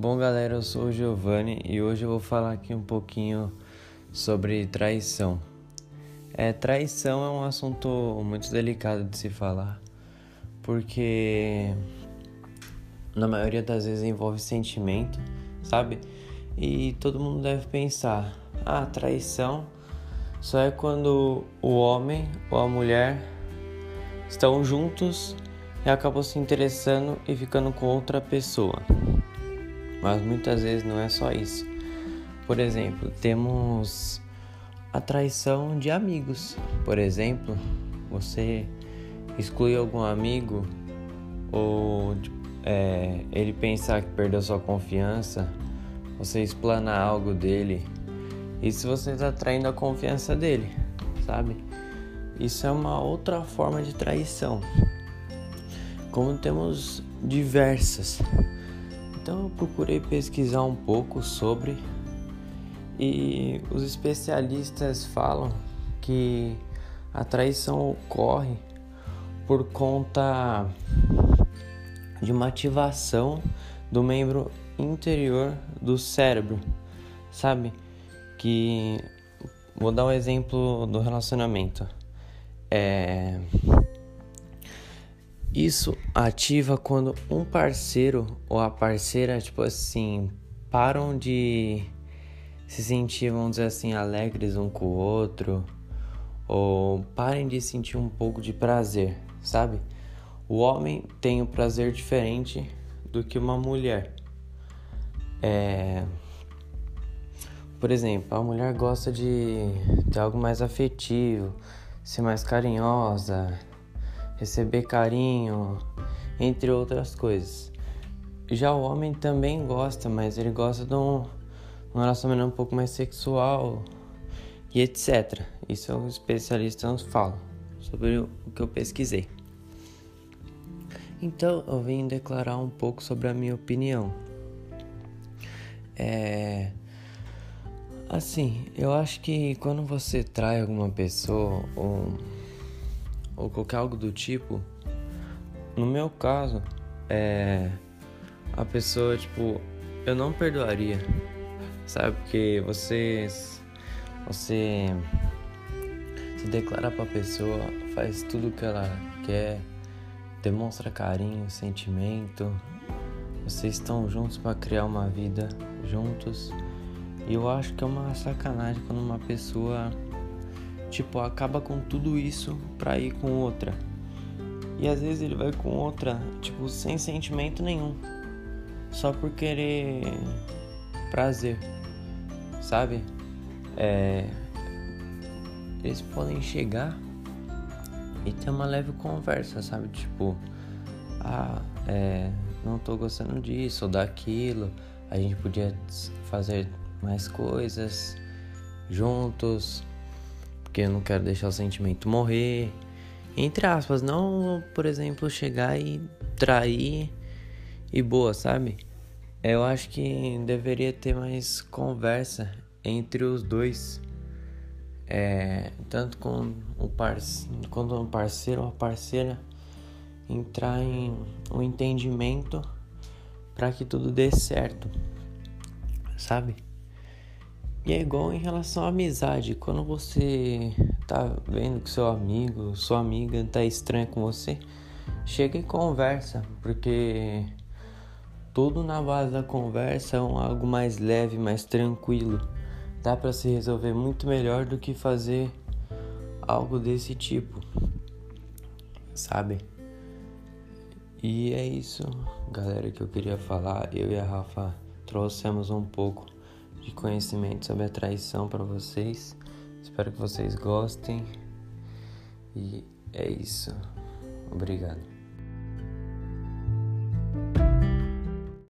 Bom, galera, eu sou o Giovanni e hoje eu vou falar aqui um pouquinho sobre traição. É, traição é um assunto muito delicado de se falar, porque na maioria das vezes envolve sentimento, sabe? E todo mundo deve pensar: ah, traição só é quando o homem ou a mulher estão juntos e acabam se interessando e ficando com outra pessoa. Mas muitas vezes não é só isso. Por exemplo, temos a traição de amigos. Por exemplo, você exclui algum amigo ou é, ele pensar que perdeu sua confiança, você explanar algo dele. Isso você está traindo a confiança dele, sabe? Isso é uma outra forma de traição. Como temos diversas. Então eu procurei pesquisar um pouco sobre e os especialistas falam que a traição ocorre por conta de uma ativação do membro interior do cérebro, sabe? Que vou dar um exemplo do relacionamento. É isso ativa quando um parceiro ou a parceira, tipo assim, param de se sentir, vamos dizer assim, alegres um com o outro, ou parem de sentir um pouco de prazer, sabe? O homem tem um prazer diferente do que uma mulher. É... Por exemplo, a mulher gosta de ter algo mais afetivo, ser mais carinhosa, receber carinho, entre outras coisas. Já o homem também gosta, mas ele gosta de um, um relacionamento um pouco mais sexual e etc. Isso os especialistas falam sobre o que eu pesquisei. Então eu vim declarar um pouco sobre a minha opinião. É. Assim, eu acho que quando você trai alguma pessoa ou ou qualquer algo do tipo, no meu caso, é a pessoa, tipo, eu não perdoaria, sabe? Porque você você se declara para a pessoa, faz tudo que ela quer, demonstra carinho, sentimento. Vocês estão juntos para criar uma vida juntos. E eu acho que é uma sacanagem quando uma pessoa tipo, acaba com tudo isso pra ir com outra. E às vezes ele vai com outra, tipo, sem sentimento nenhum. Só por querer prazer, sabe? É... Eles podem chegar e ter uma leve conversa, sabe? Tipo, ah, é, não tô gostando disso ou daquilo, a gente podia fazer mais coisas juntos, porque eu não quero deixar o sentimento morrer. Entre aspas, não, por exemplo, chegar e trair e boa, sabe? Eu acho que deveria ter mais conversa entre os dois. É, tanto com o parceiro, quando um parceiro ou parceira entrar em um entendimento para que tudo dê certo, sabe? E é igual em relação à amizade. Quando você tá vendo que seu amigo, sua amiga tá estranha com você, chega e conversa, porque tudo na base da conversa é um, algo mais leve, mais tranquilo. Dá para se resolver muito melhor do que fazer algo desse tipo. Sabe? E é isso, galera, que eu queria falar. Eu e a Rafa trouxemos um pouco de conhecimento sobre a traição para vocês. Espero que vocês gostem. E é isso. Obrigado.